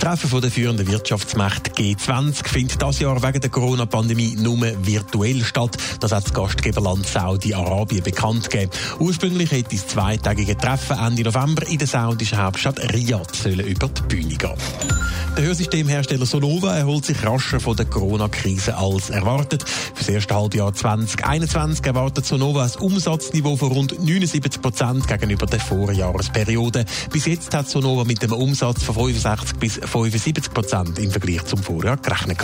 Treffen der führenden Wirtschaftsmächte G20 findet das Jahr wegen der Corona-Pandemie nur virtuell statt. Das hat das Gastgeberland Saudi-Arabien bekannt gegeben. Ursprünglich hätte das zweitägige Treffen Ende November in der saudischen Hauptstadt Riyadh sollen über die Bühne gehen. Der Hörsystemhersteller Sonova erholt sich rascher von der Corona-Krise als erwartet. Für das erste Halbjahr 2021 erwartet Sonova ein Umsatzniveau von rund 79 Prozent gegenüber der Vorjahresperiode. Bis jetzt hat Sonova mit einem Umsatz von 65 bis 75 Prozent im Vergleich zum Vorjahr gerechnet.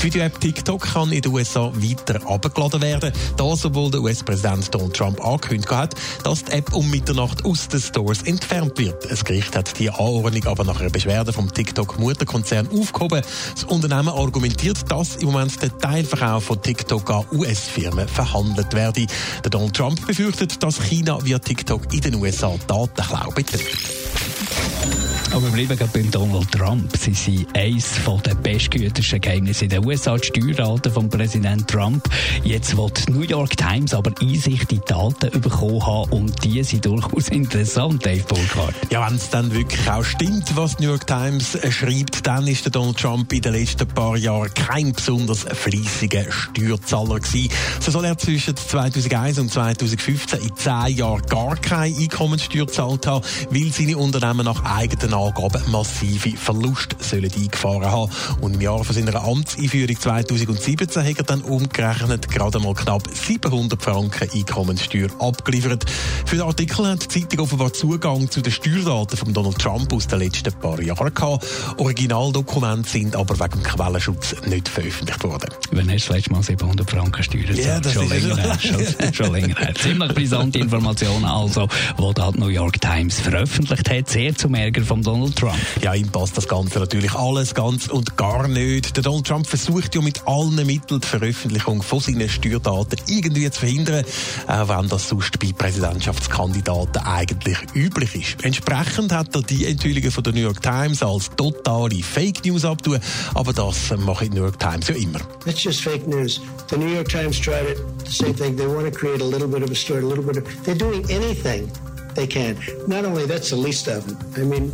Die Video-App TikTok kann in den USA weiter abgeladen werden, das obwohl der US-Präsident Donald Trump angekündigt hat, dass die App um Mitternacht aus den Stores entfernt wird. Das Gericht hat die Anordnung aber nach einer Beschwerde vom TikTok-Mutterkonzern aufgehoben. Das Unternehmen argumentiert, dass im Moment der Teilverkauf von TikTok an US-Firmen verhandelt werde. Der Donald Trump befürchtet, dass China via TikTok in den USA Datenklau betreibt. Aber wir bleiben gerade beim Donald Trump. Sie sind eines der bestgehütesten Geheimnisse in den USA, die Steuerdaten vom Präsident Trump. Jetzt will die New York Times aber Einsicht in die Daten bekommen haben und die sind durchaus interessant, Dave Burkhardt. Ja, wenn es dann wirklich auch stimmt, was die New York Times äh, schreibt, dann ist der Donald Trump in den letzten paar Jahren kein besonders fleissiger Steuerzahler gewesen. So soll er zwischen 2001 und 2015 in zehn Jahren gar keine Einkommenssteuer gezahlt haben, weil seine Unternehmen nach eigenen Angaben massive Verluste sollen eingefahren haben. Und im Jahr von seiner Amtseinführung 2017 hat er dann umgerechnet gerade mal knapp 700 Franken Einkommenssteuer abgeliefert. Für den Artikel hat die Zeitung offenbar Zugang zu den Steuerdaten von Donald Trump aus den letzten paar Jahren gehabt. Originaldokumente sind aber wegen Quellenschutz nicht veröffentlicht worden. Wenn hast du das letzte Mal 700 Franken Steuern Ja, das schon ist länger her. Schon, schon länger her. Ziemlich brisante Informationen also, die die New York Times veröffentlicht hat. Sehr zum Ärger von Donald Trump. Ja, ihm passt das Ganze natürlich alles ganz und gar nicht. Der Donald Trump versucht ja mit allen Mitteln die Veröffentlichung von seinen Steuerdaten irgendwie zu verhindern, auch wenn das sonst bei Präsidentschaftskandidaten eigentlich üblich ist. Entsprechend hat er die Enthüllungen von der New York Times als totale Fake News abtun, aber das macht die New York Times ja immer. That's just fake news. The New York Times tried it, the same thing. They want to create a little bit of a story, a little bit of. They're doing anything they can. Not only that's the least of them. I mean,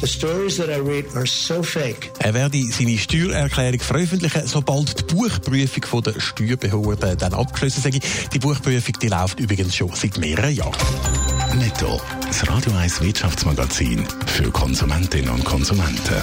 the stories that I read are so fake. Er werde seine Steuererklärung veröffentlichen, sobald die Buchprüfung von der Steuerbehörde dann abgeschlossen sei. Die Buchprüfung die läuft übrigens schon seit mehreren Jahren. Netto. Das Radio 1 Wirtschaftsmagazin für Konsumentinnen und Konsumenten.